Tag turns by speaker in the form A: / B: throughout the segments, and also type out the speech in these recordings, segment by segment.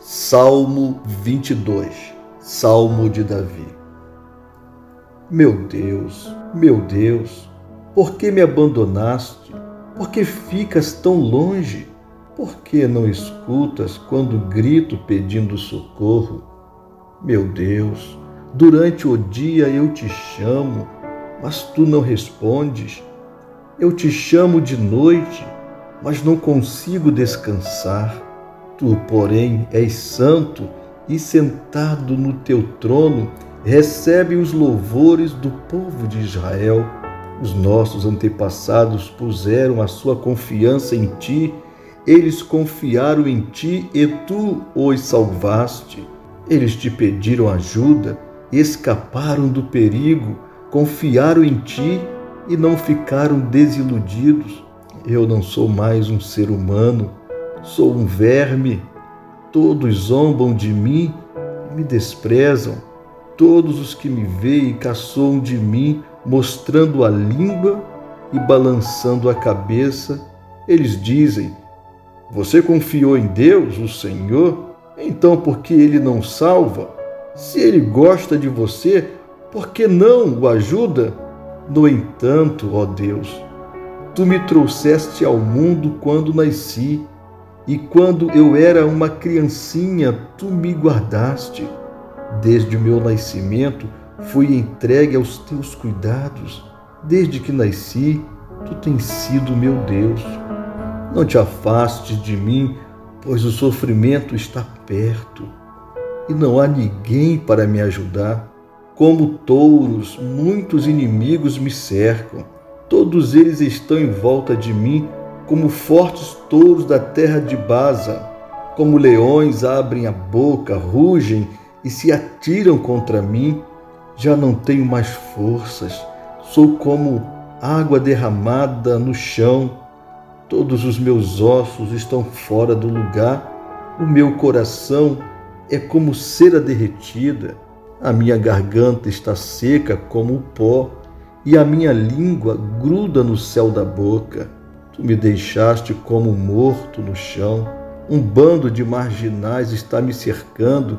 A: Salmo 22 Salmo de Davi Meu Deus, meu Deus, por que me abandonaste? Por que ficas tão longe? Por que não escutas quando grito pedindo socorro? Meu Deus, durante o dia eu te chamo, mas tu não respondes. Eu te chamo de noite, mas não consigo descansar. Tu, porém, és santo e sentado no teu trono, recebe os louvores do povo de Israel. Os nossos antepassados puseram a sua confiança em ti, eles confiaram em ti e tu os salvaste. Eles te pediram ajuda, escaparam do perigo, confiaram em ti e não ficaram desiludidos. Eu não sou mais um ser humano, Sou um verme, todos zombam de mim e me desprezam. Todos os que me veem caçoam de mim, mostrando a língua e balançando a cabeça. Eles dizem: Você confiou em Deus, o Senhor? Então por que ele não salva? Se ele gosta de você, por que não o ajuda? No entanto, ó Deus, tu me trouxeste ao mundo quando nasci e quando eu era uma criancinha, tu me guardaste. Desde o meu nascimento, fui entregue aos teus cuidados. Desde que nasci, tu tens sido meu Deus. Não te afastes de mim, pois o sofrimento está perto e não há ninguém para me ajudar. Como touros, muitos inimigos me cercam. Todos eles estão em volta de mim como fortes touros da terra de Baza, como leões abrem a boca, rugem e se atiram contra mim, já não tenho mais forças, sou como água derramada no chão, todos os meus ossos estão fora do lugar, o meu coração é como cera derretida, a minha garganta está seca como o pó e a minha língua gruda no céu da boca. Tu me deixaste como morto no chão. Um bando de marginais está me cercando.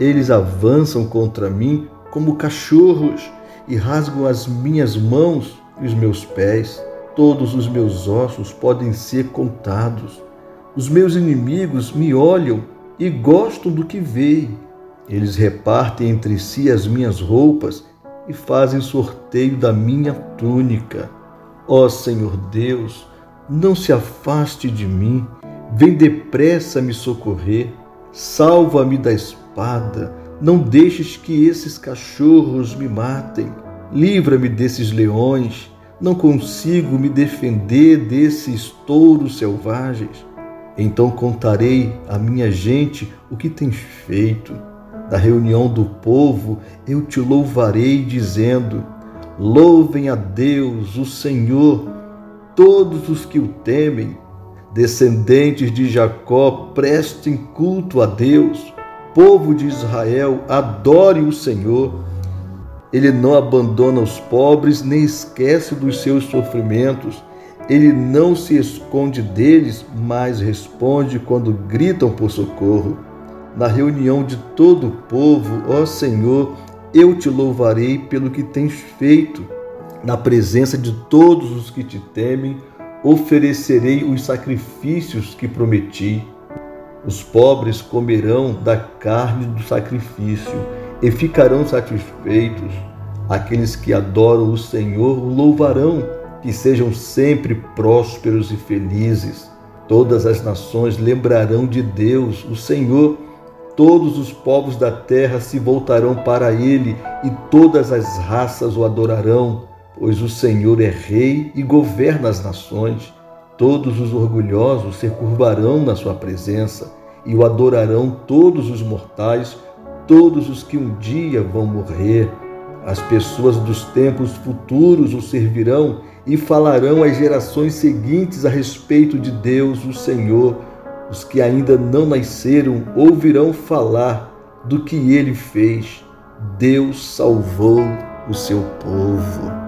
A: Eles avançam contra mim como cachorros e rasgam as minhas mãos e os meus pés. Todos os meus ossos podem ser contados. Os meus inimigos me olham e gostam do que veem. Eles repartem entre si as minhas roupas e fazem sorteio da minha túnica. Ó Senhor Deus, não se afaste de mim, vem depressa me socorrer, salva-me da espada, não deixes que esses cachorros me matem, livra-me desses leões, não consigo me defender desses touros selvagens. Então contarei à minha gente o que tens feito. Na reunião do povo eu te louvarei, dizendo: Louvem a Deus, o Senhor, todos os que o temem, descendentes de Jacó, prestem culto a Deus. Povo de Israel, adore o Senhor. Ele não abandona os pobres nem esquece dos seus sofrimentos. Ele não se esconde deles, mas responde quando gritam por socorro. Na reunião de todo o povo, ó Senhor, eu te louvarei pelo que tens feito na presença de todos os que te temem, oferecerei os sacrifícios que prometi. Os pobres comerão da carne do sacrifício e ficarão satisfeitos. Aqueles que adoram o Senhor o louvarão, que sejam sempre prósperos e felizes. Todas as nações lembrarão de Deus, o Senhor. Todos os povos da terra se voltarão para ele e todas as raças o adorarão pois o Senhor é rei e governa as nações. Todos os orgulhosos se curvarão na sua presença e o adorarão todos os mortais, todos os que um dia vão morrer. As pessoas dos tempos futuros o servirão e falarão às gerações seguintes a respeito de Deus, o Senhor. Os que ainda não nasceram ouvirão falar do que ele fez. Deus salvou o seu povo.